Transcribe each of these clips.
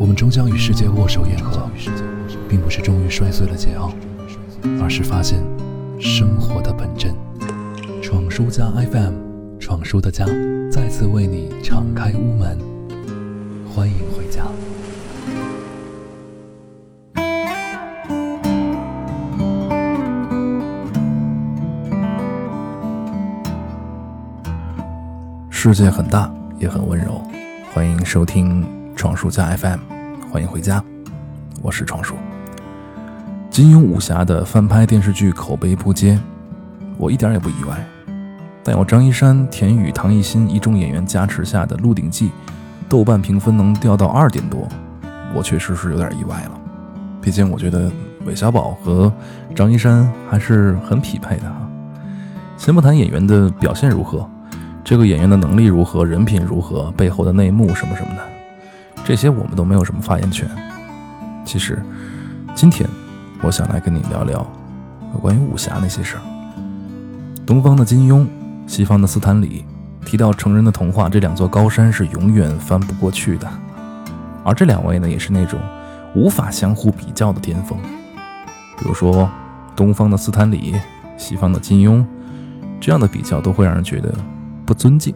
我们终将与世界握手言和，并不是终于摔碎了桀骜，而是发现生活的本真。闯书家 FM，闯书的家再次为你敞开屋门，欢迎回家。世界很大，也很温柔。欢迎收听闯书家 FM，欢迎回家，我是闯叔。金庸武侠的翻拍电视剧口碑扑街，我一点也不意外。但有张一山、田雨、唐艺昕一众演员加持下的《鹿鼎记》，豆瓣评分能掉到二点多，我确实是有点意外了。毕竟我觉得韦小宝和张一山还是很匹配的哈。先不谈演员的表现如何。这个演员的能力如何，人品如何，背后的内幕什么什么的，这些我们都没有什么发言权。其实，今天我想来跟你聊聊有关于武侠那些事儿。东方的金庸，西方的斯坦李，提到成人的童话，这两座高山是永远翻不过去的。而这两位呢，也是那种无法相互比较的巅峰。比如说，东方的斯坦李，西方的金庸，这样的比较都会让人觉得。不尊敬。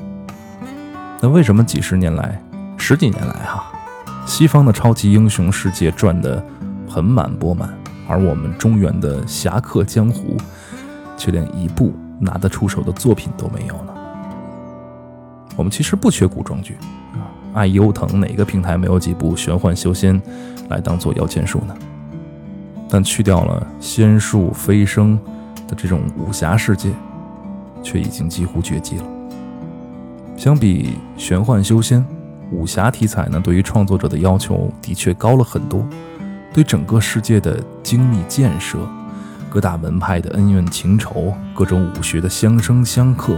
那为什么几十年来、十几年来哈，西方的超级英雄世界赚得盆满钵满，而我们中原的侠客江湖却连一部拿得出手的作品都没有呢？我们其实不缺古装剧啊，爱优腾哪个平台没有几部玄幻修仙来当做摇钱树呢？但去掉了仙术飞升的这种武侠世界，却已经几乎绝迹了。相比玄幻修仙，武侠题材呢，对于创作者的要求的确高了很多。对整个世界的精密建设，各大门派的恩怨情仇，各种武学的相生相克，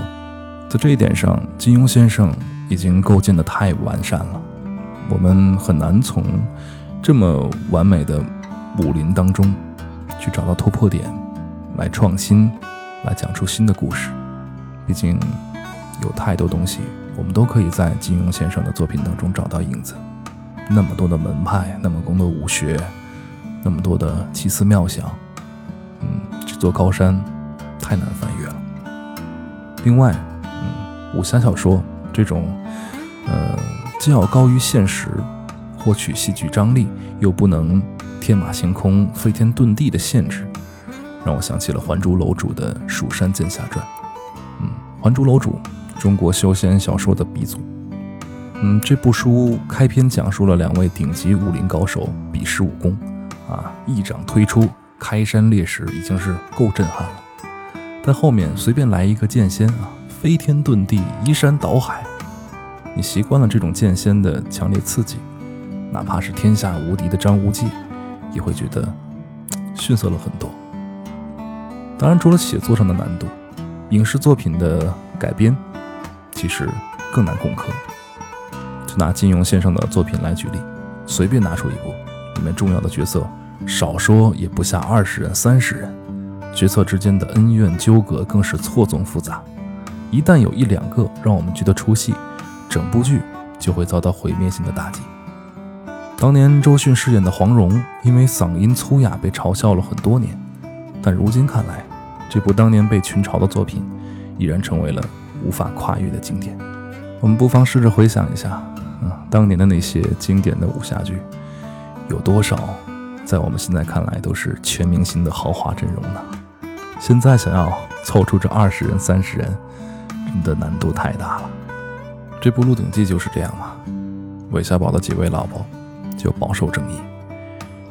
在这一点上，金庸先生已经构建的太完善了。我们很难从这么完美的武林当中去找到突破点，来创新，来讲出新的故事。毕竟。有太多东西，我们都可以在金庸先生的作品当中找到影子。那么多的门派，那么多的武学，那么多的奇思妙想，嗯，这座高山太难翻越了。另外，嗯，武侠小说这种，呃，既要高于现实，获取戏剧张力，又不能天马行空、飞天遁地的限制，让我想起了《还珠楼主》的《蜀山剑侠传》。嗯，《还珠楼主》。中国修仙小说的鼻祖。嗯，这部书开篇讲述了两位顶级武林高手比试武功，啊，一掌推出，开山裂石，已经是够震撼了。但后面随便来一个剑仙啊，飞天遁地，移山倒海，你习惯了这种剑仙的强烈刺激，哪怕是天下无敌的张无忌，也会觉得逊色了很多。当然，除了写作上的难度，影视作品的改编。其实更难攻克。就拿金庸先生的作品来举例，随便拿出一部，里面重要的角色少说也不下二十人、三十人，角色之间的恩怨纠葛更是错综复杂。一旦有一两个让我们觉得出戏，整部剧就会遭到毁灭性的打击。当年周迅饰演的黄蓉，因为嗓音粗哑被嘲笑了很多年，但如今看来，这部当年被群嘲的作品，已然成为了。无法跨越的经典，我们不妨试着回想一下，啊，当年的那些经典的武侠剧，有多少在我们现在看来都是全明星的豪华阵容呢？现在想要凑出这二十人、三十人，真的难度太大了。这部《鹿鼎记》就是这样嘛。韦小宝的几位老婆就饱受争议，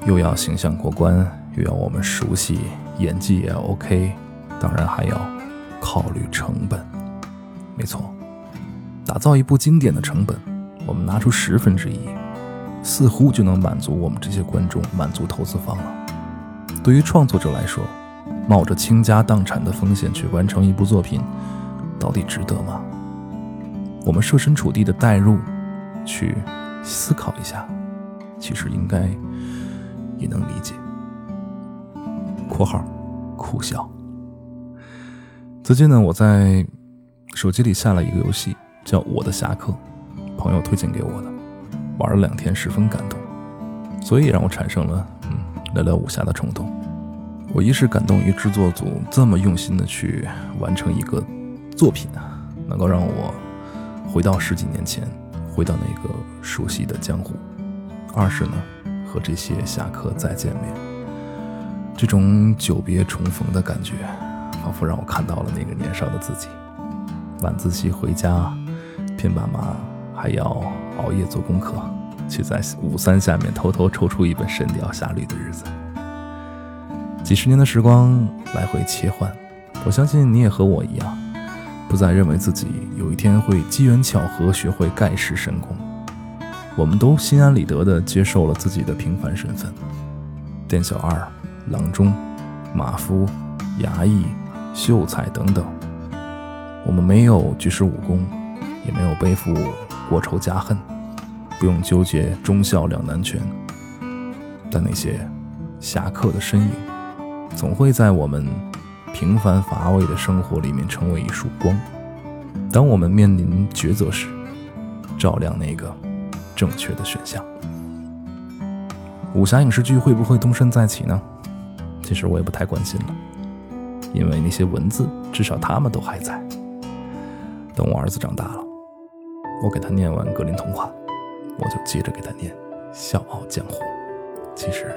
又要形象过关，又要我们熟悉，演技也 OK，当然还要考虑成本。没错，打造一部经典的成本，我们拿出十分之一，似乎就能满足我们这些观众，满足投资方了。对于创作者来说，冒着倾家荡产的风险去完成一部作品，到底值得吗？我们设身处地的代入，去思考一下，其实应该也能理解。（括号苦笑）最近呢，我在。手机里下了一个游戏，叫《我的侠客》，朋友推荐给我的，玩了两天，十分感动。所以让我产生了嗯聊聊武侠的冲动。我一是感动于制作组这么用心的去完成一个作品啊，能够让我回到十几年前，回到那个熟悉的江湖；二是呢，和这些侠客再见面，这种久别重逢的感觉，仿佛让我看到了那个年少的自己。晚自习回家，骗爸妈，还要熬夜做功课，去在五三下面偷偷抽出一本《神雕侠侣》的日子。几十年的时光来回切换，我相信你也和我一样，不再认为自己有一天会机缘巧合学会盖世神功。我们都心安理得地接受了自己的平凡身份：店小二、郎中、马夫、衙役、秀才等等。我们没有举世武功，也没有背负国仇家恨，不用纠结忠孝两难全。但那些侠客的身影。总会在我们平凡乏味的生活里面成为一束光。当我们面临抉择时，照亮那个正确的选项。武侠影视剧会不会东山再起呢？其实我也不太关心了，因为那些文字至少他们都还在。等我儿子长大了，我给他念完格林童话，我就接着给他念《笑傲江湖》，其实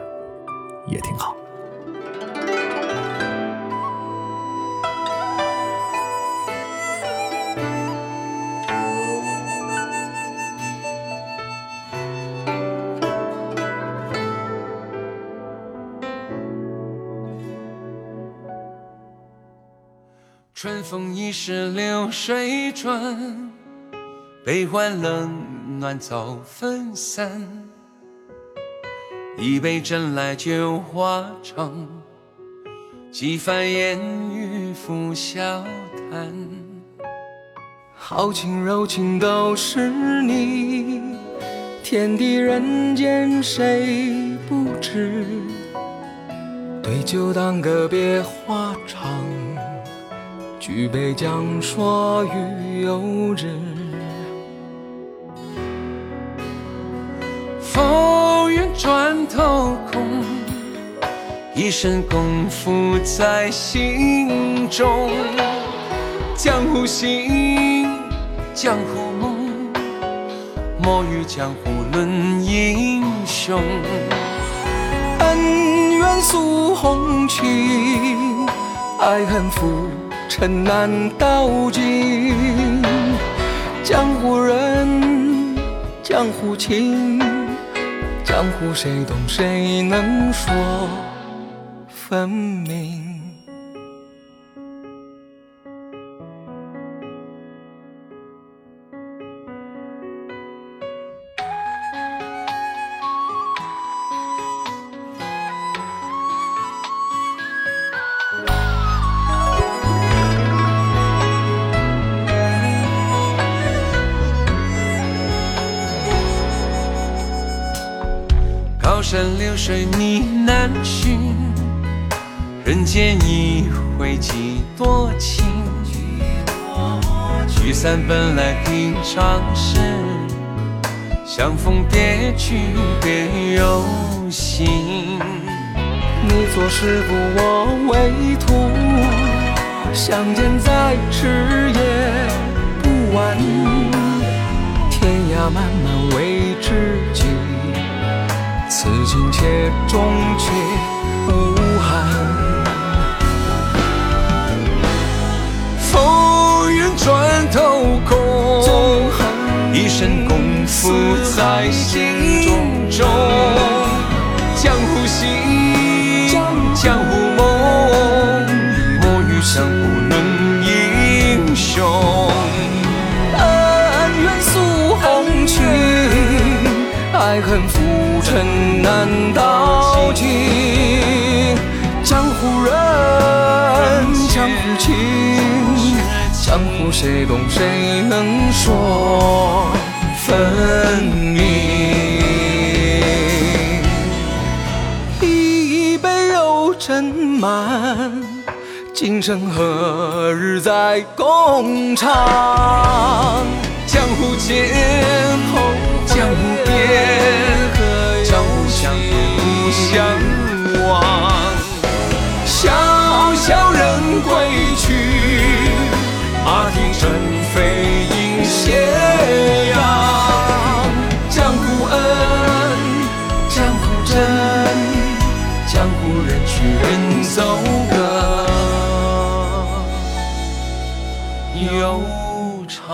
也挺好。春风已逝流水转，悲欢冷暖早分散。一杯斟来酒话长，几番烟雨拂笑谈。豪情柔情都是你，天地人间谁不知？对酒当歌别话长。举杯将说与有日，风云转头空，一身功夫在心中。江湖行，江湖梦，莫与江湖论英雄。恩怨诉红旗，爱恨负。尘难道尽，江湖人，江湖情，江湖谁懂谁能说分明？山流水你难寻，人间一回几多情。聚散本来平常事，相逢别去别有心。你做事不我为徒，相见在迟也不晚。天涯漫漫为知己。此情且终却无憾，风云转头空，一身功夫在心中。江湖心，江湖梦，莫与江湖论英雄。恩怨诉红旗，爱恨。尘难道尽，江湖人，江湖情，江湖谁懂谁能说分明？一杯又斟满，今生何日再共尝？江湖间，江湖边。相望，萧萧人归去，马蹄声飞，映斜阳。江湖恩，江湖真，江湖人去，人走歌悠长。